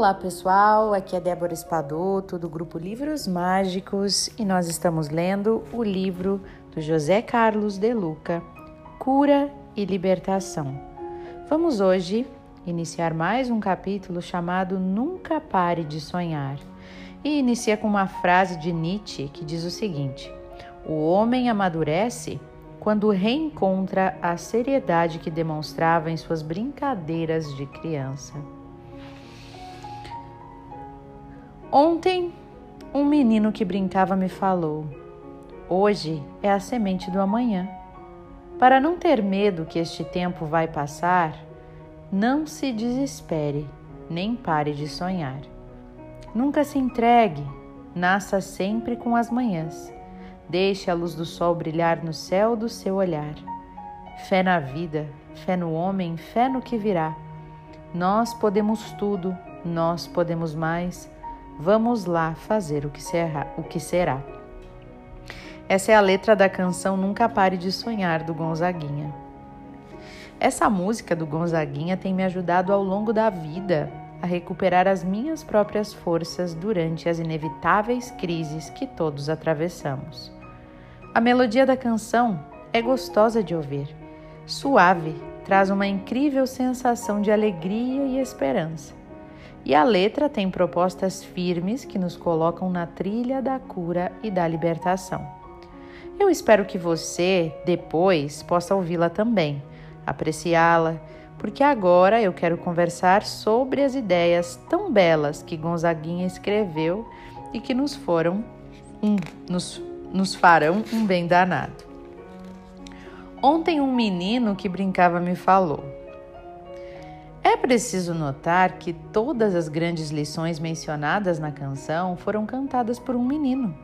Olá pessoal, aqui é Débora Espadoto do grupo Livros Mágicos e nós estamos lendo o livro do José Carlos de Luca, Cura e Libertação. Vamos hoje iniciar mais um capítulo chamado Nunca Pare de Sonhar e inicia com uma frase de Nietzsche que diz o seguinte: O homem amadurece quando reencontra a seriedade que demonstrava em suas brincadeiras de criança. Ontem, um menino que brincava me falou: Hoje é a semente do amanhã. Para não ter medo que este tempo vai passar, não se desespere, nem pare de sonhar. Nunca se entregue, nasça sempre com as manhãs. Deixe a luz do sol brilhar no céu do seu olhar. Fé na vida, fé no homem, fé no que virá. Nós podemos tudo, nós podemos mais Vamos lá fazer o que será. O que será. Essa é a letra da canção Nunca Pare de Sonhar do Gonzaguinha. Essa música do Gonzaguinha tem me ajudado ao longo da vida a recuperar as minhas próprias forças durante as inevitáveis crises que todos atravessamos. A melodia da canção é gostosa de ouvir, suave, traz uma incrível sensação de alegria e esperança. E a letra tem propostas firmes que nos colocam na trilha da cura e da libertação. Eu espero que você, depois, possa ouvi-la também, apreciá-la, porque agora eu quero conversar sobre as ideias tão belas que Gonzaguinha escreveu e que nos foram um, nos, nos farão um bem danado. Ontem um menino que brincava me falou: é preciso notar que todas as grandes lições mencionadas na canção foram cantadas por um menino.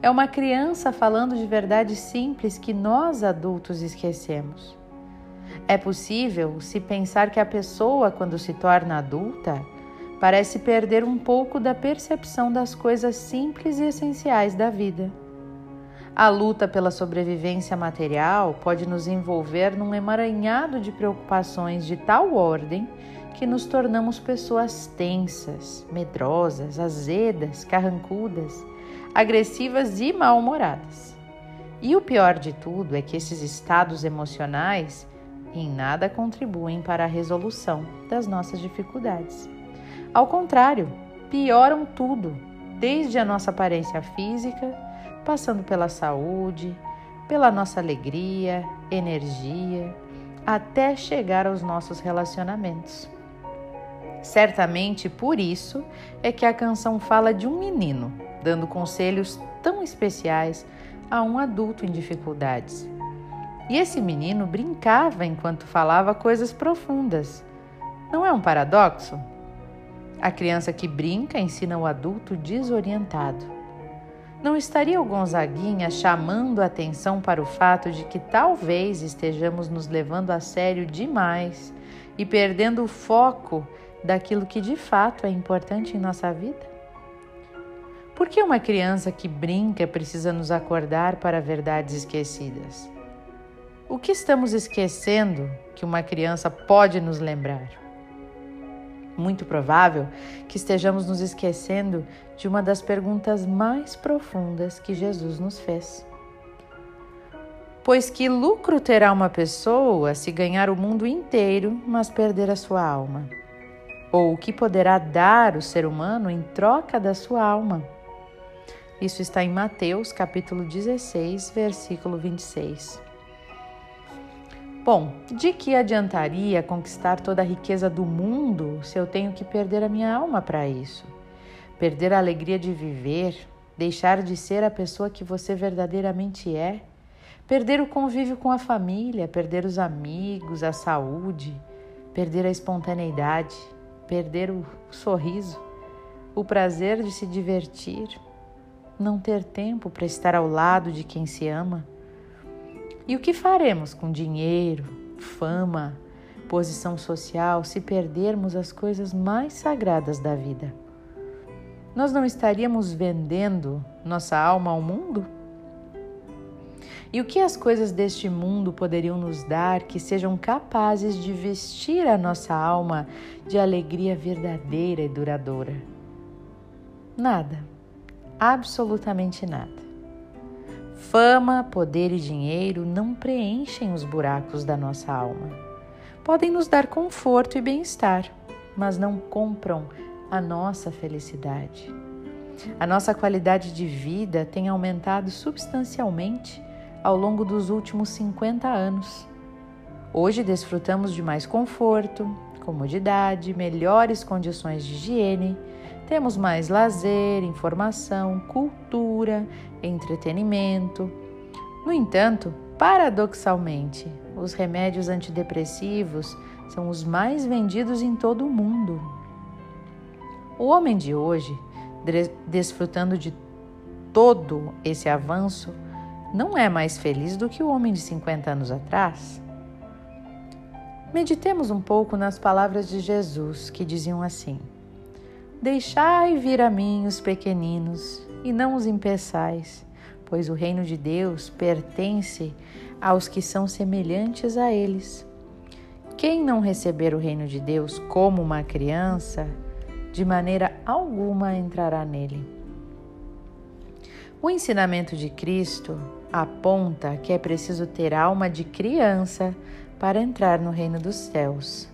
É uma criança falando de verdades simples que nós adultos esquecemos. É possível se pensar que a pessoa, quando se torna adulta, parece perder um pouco da percepção das coisas simples e essenciais da vida. A luta pela sobrevivência material pode nos envolver num emaranhado de preocupações de tal ordem que nos tornamos pessoas tensas, medrosas, azedas, carrancudas, agressivas e mal-humoradas. E o pior de tudo é que esses estados emocionais em nada contribuem para a resolução das nossas dificuldades. Ao contrário, pioram tudo, desde a nossa aparência física passando pela saúde, pela nossa alegria, energia, até chegar aos nossos relacionamentos. Certamente por isso é que a canção fala de um menino dando conselhos tão especiais a um adulto em dificuldades. E esse menino brincava enquanto falava coisas profundas. Não é um paradoxo? A criança que brinca ensina o adulto desorientado. Não estaria o Gonzaguinha chamando a atenção para o fato de que talvez estejamos nos levando a sério demais e perdendo o foco daquilo que de fato é importante em nossa vida? Por que uma criança que brinca precisa nos acordar para verdades esquecidas? O que estamos esquecendo que uma criança pode nos lembrar? Muito provável que estejamos nos esquecendo de uma das perguntas mais profundas que Jesus nos fez. Pois que lucro terá uma pessoa se ganhar o mundo inteiro, mas perder a sua alma? Ou o que poderá dar o ser humano em troca da sua alma? Isso está em Mateus capítulo 16, versículo 26. Bom, de que adiantaria conquistar toda a riqueza do mundo se eu tenho que perder a minha alma para isso? Perder a alegria de viver, deixar de ser a pessoa que você verdadeiramente é, perder o convívio com a família, perder os amigos, a saúde, perder a espontaneidade, perder o sorriso, o prazer de se divertir, não ter tempo para estar ao lado de quem se ama e o que faremos com dinheiro, fama, posição social se perdermos as coisas mais sagradas da vida? Nós não estaríamos vendendo nossa alma ao mundo? E o que as coisas deste mundo poderiam nos dar que sejam capazes de vestir a nossa alma de alegria verdadeira e duradoura? Nada. Absolutamente nada. Fama, poder e dinheiro não preenchem os buracos da nossa alma. Podem nos dar conforto e bem-estar, mas não compram a nossa felicidade. A nossa qualidade de vida tem aumentado substancialmente ao longo dos últimos 50 anos. Hoje desfrutamos de mais conforto, comodidade, melhores condições de higiene, temos mais lazer, informação, cultura, entretenimento. No entanto, paradoxalmente, os remédios antidepressivos são os mais vendidos em todo o mundo. O homem de hoje, desfrutando de todo esse avanço, não é mais feliz do que o homem de 50 anos atrás? Meditemos um pouco nas palavras de Jesus que diziam assim: Deixai vir a mim os pequeninos e não os impeçais, pois o reino de Deus pertence aos que são semelhantes a eles. Quem não receber o reino de Deus como uma criança, de maneira alguma entrará nele. O ensinamento de Cristo aponta que é preciso ter alma de criança para entrar no reino dos céus,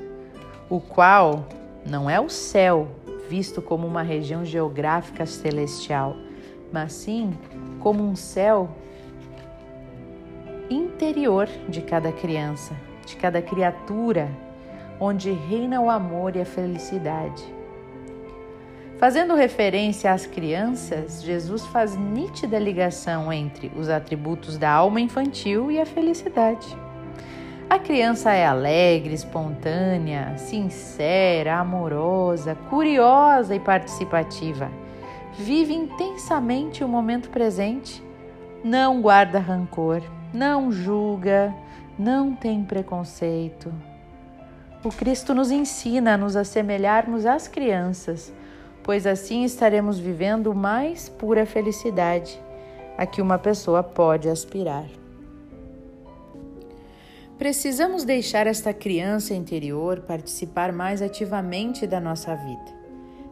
o qual não é o céu visto como uma região geográfica celestial, mas sim como um céu interior de cada criança, de cada criatura, onde reina o amor e a felicidade. Fazendo referência às crianças, Jesus faz nítida ligação entre os atributos da alma infantil e a felicidade. A criança é alegre, espontânea, sincera, amorosa, curiosa e participativa. Vive intensamente o momento presente, não guarda rancor, não julga, não tem preconceito. O Cristo nos ensina a nos assemelharmos às crianças pois assim estaremos vivendo mais pura felicidade a que uma pessoa pode aspirar. Precisamos deixar esta criança interior participar mais ativamente da nossa vida.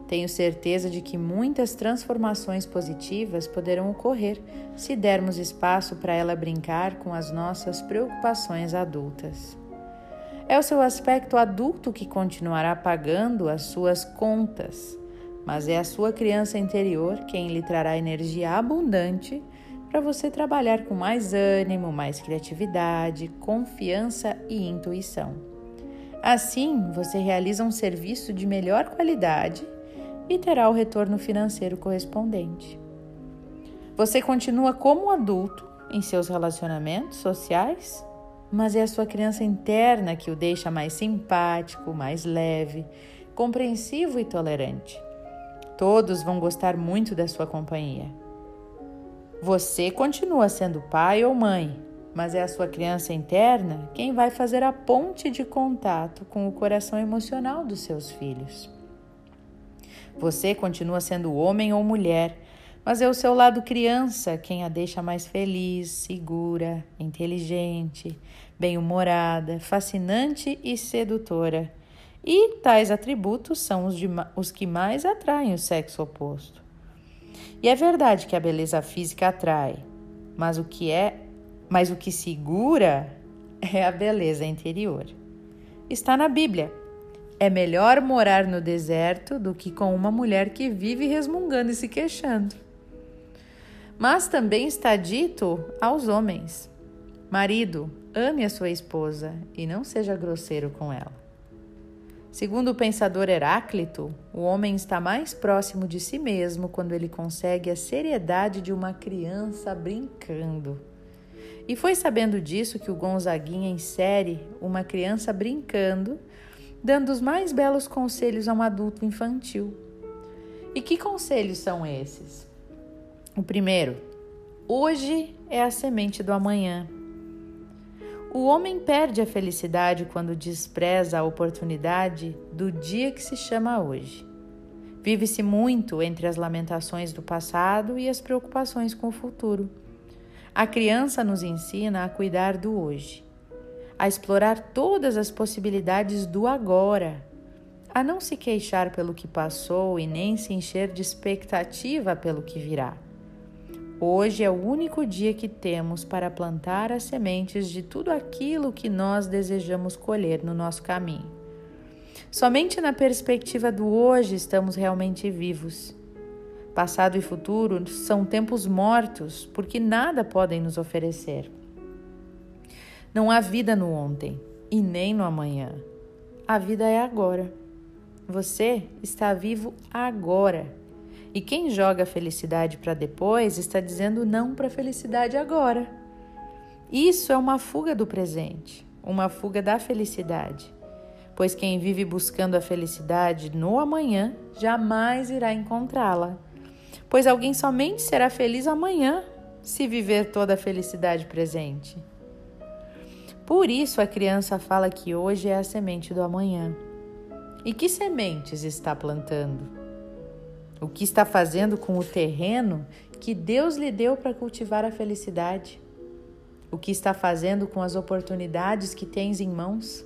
Tenho certeza de que muitas transformações positivas poderão ocorrer se dermos espaço para ela brincar com as nossas preocupações adultas. É o seu aspecto adulto que continuará pagando as suas contas mas é a sua criança interior quem lhe trará energia abundante para você trabalhar com mais ânimo, mais criatividade, confiança e intuição. Assim, você realiza um serviço de melhor qualidade e terá o retorno financeiro correspondente. Você continua como adulto em seus relacionamentos sociais, mas é a sua criança interna que o deixa mais simpático, mais leve, compreensivo e tolerante. Todos vão gostar muito da sua companhia. Você continua sendo pai ou mãe, mas é a sua criança interna quem vai fazer a ponte de contato com o coração emocional dos seus filhos. Você continua sendo homem ou mulher, mas é o seu lado criança quem a deixa mais feliz, segura, inteligente, bem-humorada, fascinante e sedutora e tais atributos são os, de, os que mais atraem o sexo oposto. E é verdade que a beleza física atrai, mas o que é, mas o que segura é a beleza interior. Está na Bíblia. É melhor morar no deserto do que com uma mulher que vive resmungando e se queixando. Mas também está dito aos homens: Marido, ame a sua esposa e não seja grosseiro com ela. Segundo o pensador Heráclito, o homem está mais próximo de si mesmo quando ele consegue a seriedade de uma criança brincando. E foi sabendo disso que o Gonzaguinha insere uma criança brincando, dando os mais belos conselhos a um adulto infantil. E que conselhos são esses? O primeiro: hoje é a semente do amanhã. O homem perde a felicidade quando despreza a oportunidade do dia que se chama hoje. Vive-se muito entre as lamentações do passado e as preocupações com o futuro. A criança nos ensina a cuidar do hoje, a explorar todas as possibilidades do agora, a não se queixar pelo que passou e nem se encher de expectativa pelo que virá. Hoje é o único dia que temos para plantar as sementes de tudo aquilo que nós desejamos colher no nosso caminho. Somente na perspectiva do hoje estamos realmente vivos. Passado e futuro são tempos mortos porque nada podem nos oferecer. Não há vida no ontem e nem no amanhã. A vida é agora. Você está vivo agora. E quem joga a felicidade para depois está dizendo não para a felicidade agora. Isso é uma fuga do presente, uma fuga da felicidade. Pois quem vive buscando a felicidade no amanhã jamais irá encontrá-la pois alguém somente será feliz amanhã se viver toda a felicidade presente. Por isso a criança fala que hoje é a semente do amanhã. E que sementes está plantando? O que está fazendo com o terreno que Deus lhe deu para cultivar a felicidade? O que está fazendo com as oportunidades que tens em mãos?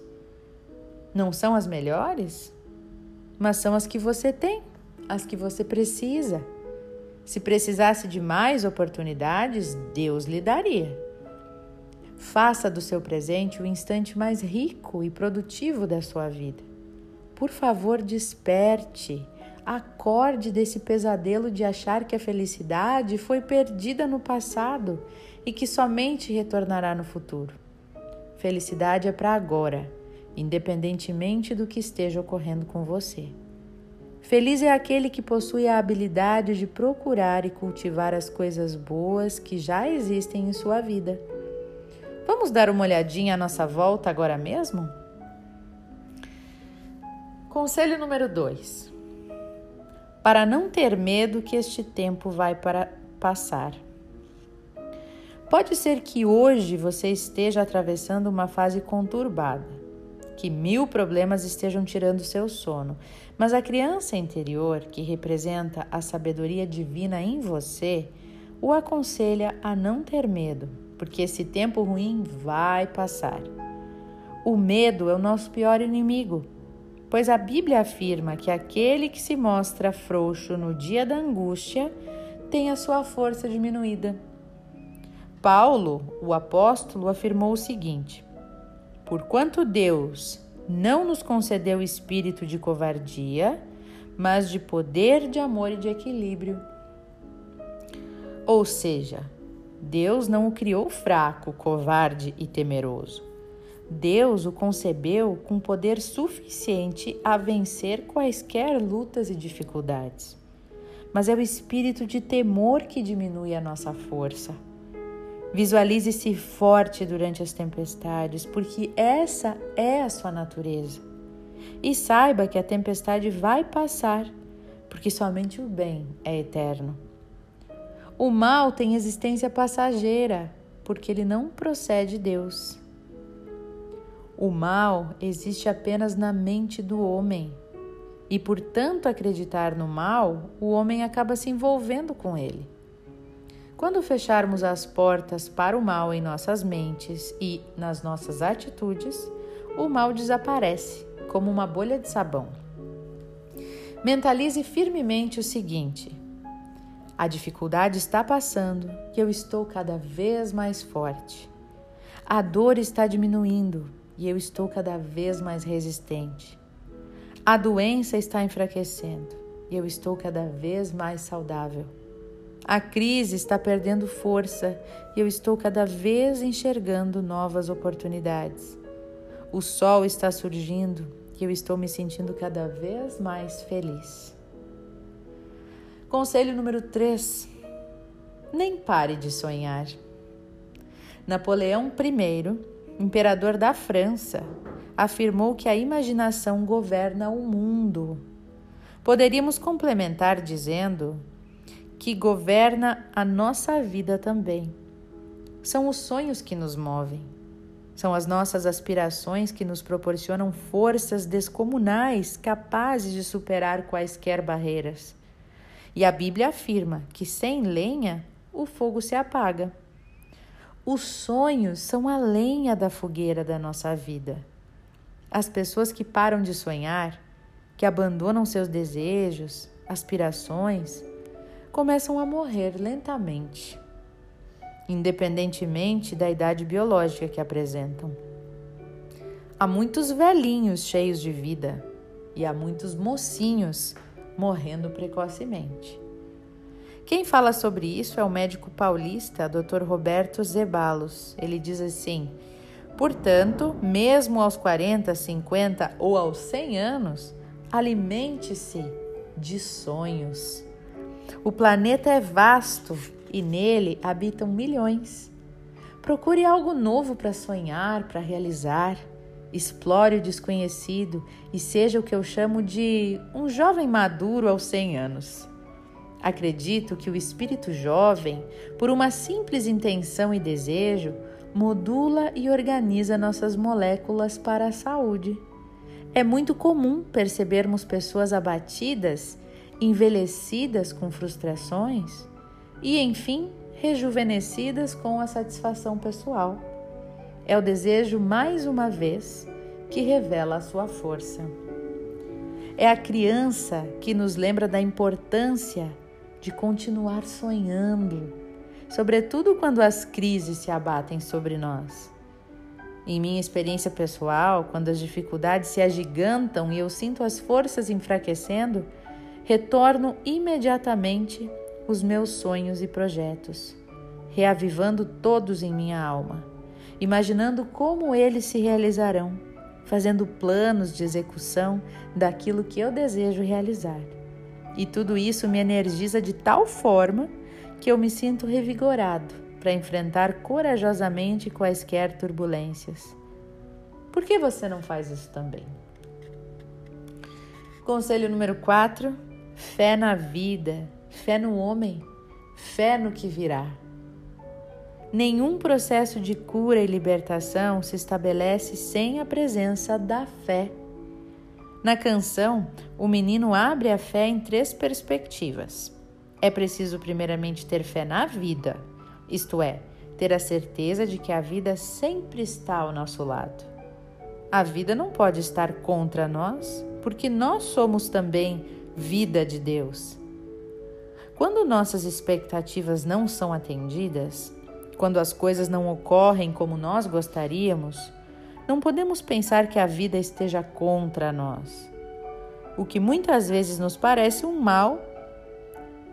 Não são as melhores, mas são as que você tem, as que você precisa. Se precisasse de mais oportunidades, Deus lhe daria. Faça do seu presente o instante mais rico e produtivo da sua vida. Por favor, desperte. Acorde desse pesadelo de achar que a felicidade foi perdida no passado e que somente retornará no futuro. Felicidade é para agora, independentemente do que esteja ocorrendo com você. Feliz é aquele que possui a habilidade de procurar e cultivar as coisas boas que já existem em sua vida. Vamos dar uma olhadinha à nossa volta agora mesmo? Conselho número 2. Para não ter medo que este tempo vai para passar. Pode ser que hoje você esteja atravessando uma fase conturbada que mil problemas estejam tirando seu sono, mas a criança interior, que representa a sabedoria divina em você, o aconselha a não ter medo, porque esse tempo ruim vai passar. O medo é o nosso pior inimigo, pois a Bíblia afirma que aquele que se mostra frouxo no dia da angústia tem a sua força diminuída. Paulo, o apóstolo, afirmou o seguinte: Porquanto Deus não nos concedeu espírito de covardia, mas de poder, de amor e de equilíbrio. Ou seja, Deus não o criou fraco, covarde e temeroso. Deus o concebeu com poder suficiente a vencer quaisquer lutas e dificuldades. Mas é o espírito de temor que diminui a nossa força Visualize-se forte durante as tempestades, porque essa é a sua natureza. E saiba que a tempestade vai passar, porque somente o bem é eterno. O mal tem existência passageira, porque ele não procede de Deus. O mal existe apenas na mente do homem. E por tanto acreditar no mal, o homem acaba se envolvendo com ele. Quando fecharmos as portas para o mal em nossas mentes e nas nossas atitudes, o mal desaparece como uma bolha de sabão. Mentalize firmemente o seguinte: a dificuldade está passando e eu estou cada vez mais forte. A dor está diminuindo e eu estou cada vez mais resistente. A doença está enfraquecendo e eu estou cada vez mais saudável. A crise está perdendo força e eu estou cada vez enxergando novas oportunidades. O sol está surgindo e eu estou me sentindo cada vez mais feliz. Conselho número 3: Nem pare de sonhar. Napoleão I, imperador da França, afirmou que a imaginação governa o mundo. Poderíamos complementar dizendo que governa a nossa vida também. São os sonhos que nos movem. São as nossas aspirações que nos proporcionam forças descomunais capazes de superar quaisquer barreiras. E a Bíblia afirma que sem lenha o fogo se apaga. Os sonhos são a lenha da fogueira da nossa vida. As pessoas que param de sonhar, que abandonam seus desejos, aspirações, começam a morrer lentamente, independentemente da idade biológica que apresentam. Há muitos velhinhos cheios de vida e há muitos mocinhos morrendo precocemente. Quem fala sobre isso é o médico paulista Dr. Roberto Zebalos. Ele diz assim: portanto, mesmo aos 40, 50 ou aos 100 anos, alimente-se de sonhos. O planeta é vasto e nele habitam milhões. Procure algo novo para sonhar, para realizar. Explore o desconhecido e seja o que eu chamo de um jovem maduro aos 100 anos. Acredito que o espírito jovem, por uma simples intenção e desejo, modula e organiza nossas moléculas para a saúde. É muito comum percebermos pessoas abatidas, envelhecidas com frustrações e, enfim, rejuvenescidas com a satisfação pessoal. É o desejo, mais uma vez, que revela a sua força. É a criança que nos lembra da importância de continuar sonhando, sobretudo quando as crises se abatem sobre nós. Em minha experiência pessoal, quando as dificuldades se agigantam e eu sinto as forças enfraquecendo, retorno imediatamente os meus sonhos e projetos, reavivando todos em minha alma, imaginando como eles se realizarão, fazendo planos de execução daquilo que eu desejo realizar. E tudo isso me energiza de tal forma que eu me sinto revigorado para enfrentar corajosamente quaisquer turbulências. Por que você não faz isso também? Conselho número 4: fé na vida, fé no homem, fé no que virá. Nenhum processo de cura e libertação se estabelece sem a presença da fé. Na canção, o menino abre a fé em três perspectivas. É preciso, primeiramente, ter fé na vida, isto é, ter a certeza de que a vida sempre está ao nosso lado. A vida não pode estar contra nós, porque nós somos também vida de Deus. Quando nossas expectativas não são atendidas, quando as coisas não ocorrem como nós gostaríamos, não podemos pensar que a vida esteja contra nós. O que muitas vezes nos parece um mal,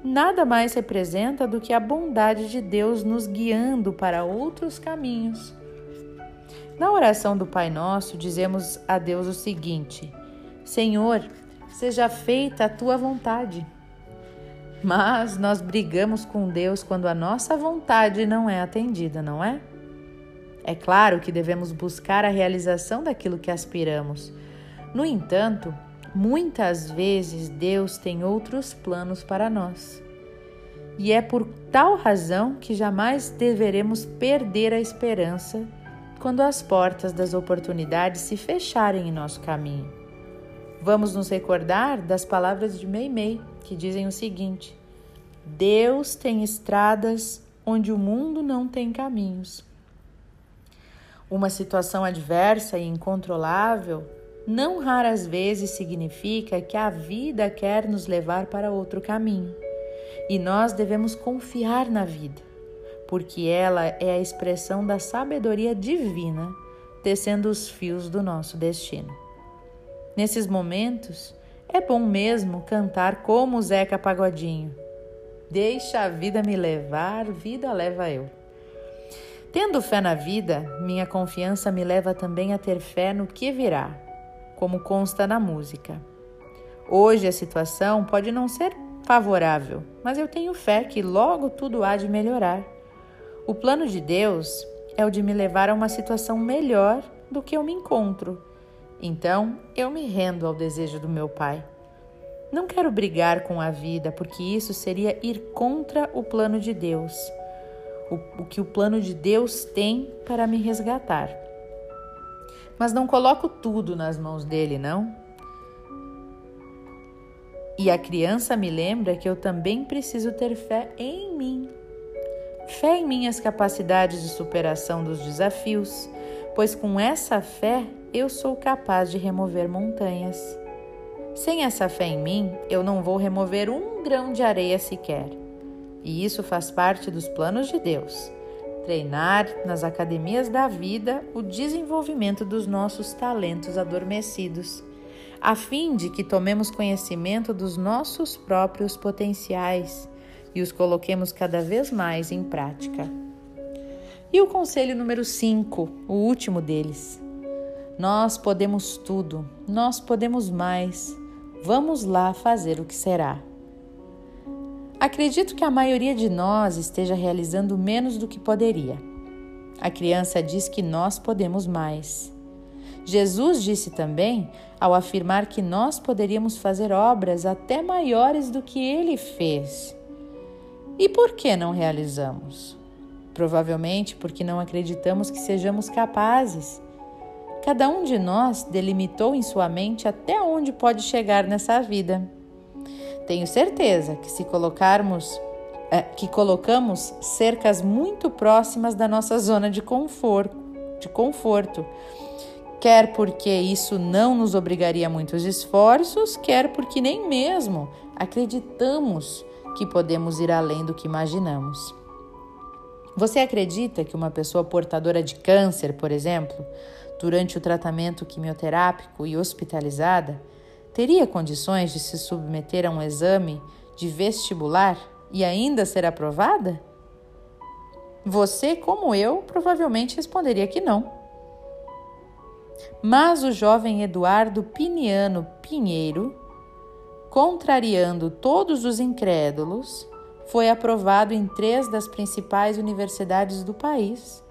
nada mais representa do que a bondade de Deus nos guiando para outros caminhos. Na oração do Pai Nosso, dizemos a Deus o seguinte: Senhor, seja feita a tua vontade. Mas nós brigamos com Deus quando a nossa vontade não é atendida, não é? É claro que devemos buscar a realização daquilo que aspiramos. No entanto, muitas vezes Deus tem outros planos para nós. E é por tal razão que jamais deveremos perder a esperança quando as portas das oportunidades se fecharem em nosso caminho. Vamos nos recordar das palavras de Meimei, que dizem o seguinte: Deus tem estradas onde o mundo não tem caminhos. Uma situação adversa e incontrolável não raras vezes significa que a vida quer nos levar para outro caminho. E nós devemos confiar na vida, porque ela é a expressão da sabedoria divina tecendo os fios do nosso destino. Nesses momentos, é bom mesmo cantar como Zeca Pagodinho. Deixa a vida me levar, vida leva eu. Tendo fé na vida, minha confiança me leva também a ter fé no que virá, como consta na música. Hoje a situação pode não ser favorável, mas eu tenho fé que logo tudo há de melhorar. O plano de Deus é o de me levar a uma situação melhor do que eu me encontro. Então, eu me rendo ao desejo do meu Pai. Não quero brigar com a vida, porque isso seria ir contra o plano de Deus o, o que o plano de Deus tem para me resgatar. Mas não coloco tudo nas mãos dele, não. E a criança me lembra que eu também preciso ter fé em mim. fé em minhas capacidades de superação dos desafios, pois com essa fé eu sou capaz de remover montanhas. Sem essa fé em mim, eu não vou remover um grão de areia sequer. E isso faz parte dos planos de Deus. Treinar nas academias da vida o desenvolvimento dos nossos talentos adormecidos, a fim de que tomemos conhecimento dos nossos próprios potenciais e os coloquemos cada vez mais em prática. E o conselho número 5, o último deles. Nós podemos tudo, nós podemos mais. Vamos lá fazer o que será. Acredito que a maioria de nós esteja realizando menos do que poderia. A criança diz que nós podemos mais. Jesus disse também, ao afirmar que nós poderíamos fazer obras até maiores do que ele fez. E por que não realizamos? Provavelmente porque não acreditamos que sejamos capazes. Cada um de nós delimitou em sua mente até onde pode chegar nessa vida. Tenho certeza que se colocarmos é, que colocamos cercas muito próximas da nossa zona de conforto, de conforto, quer porque isso não nos obrigaria a muitos esforços, quer porque nem mesmo acreditamos que podemos ir além do que imaginamos. Você acredita que uma pessoa portadora de câncer, por exemplo, durante o tratamento quimioterápico e hospitalizada, teria condições de se submeter a um exame de vestibular e ainda ser aprovada? Você, como eu, provavelmente responderia que não. Mas o jovem Eduardo Piniano Pinheiro contrariando todos os incrédulos, foi aprovado em três das principais universidades do país.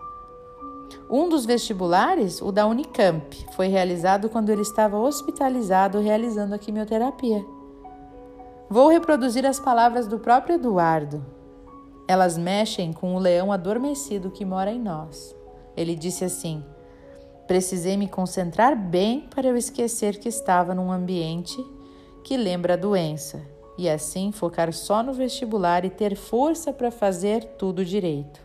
Um dos vestibulares, o da Unicamp, foi realizado quando ele estava hospitalizado realizando a quimioterapia. Vou reproduzir as palavras do próprio Eduardo. Elas mexem com o leão adormecido que mora em nós. Ele disse assim: Precisei me concentrar bem para eu esquecer que estava num ambiente que lembra a doença, e assim focar só no vestibular e ter força para fazer tudo direito.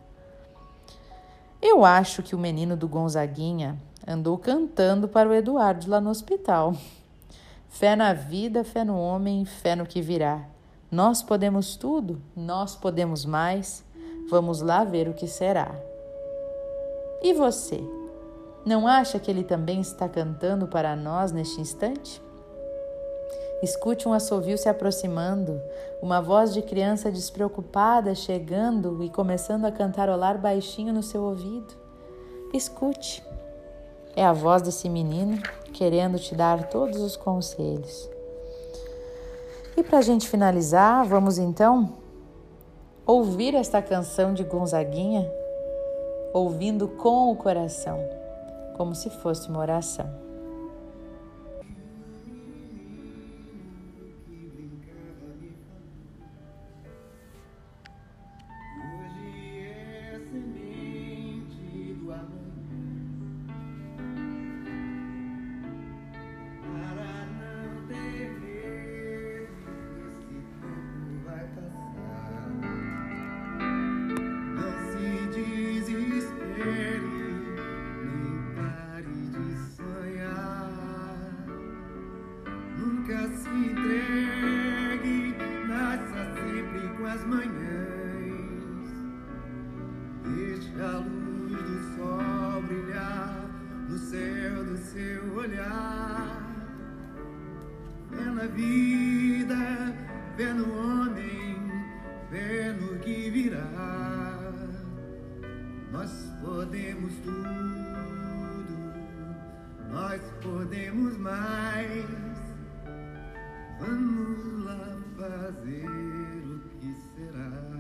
Eu acho que o menino do Gonzaguinha andou cantando para o Eduardo lá no hospital. Fé na vida, fé no homem, fé no que virá. Nós podemos tudo, nós podemos mais. Vamos lá ver o que será. E você? Não acha que ele também está cantando para nós neste instante? Escute um assovio se aproximando, uma voz de criança despreocupada chegando e começando a cantarolar baixinho no seu ouvido. Escute. É a voz desse menino querendo te dar todos os conselhos. E para a gente finalizar, vamos então ouvir esta canção de Gonzaguinha, ouvindo com o coração, como se fosse uma oração. Nós podemos tudo, nós podemos mais. Vamos lá fazer o que será.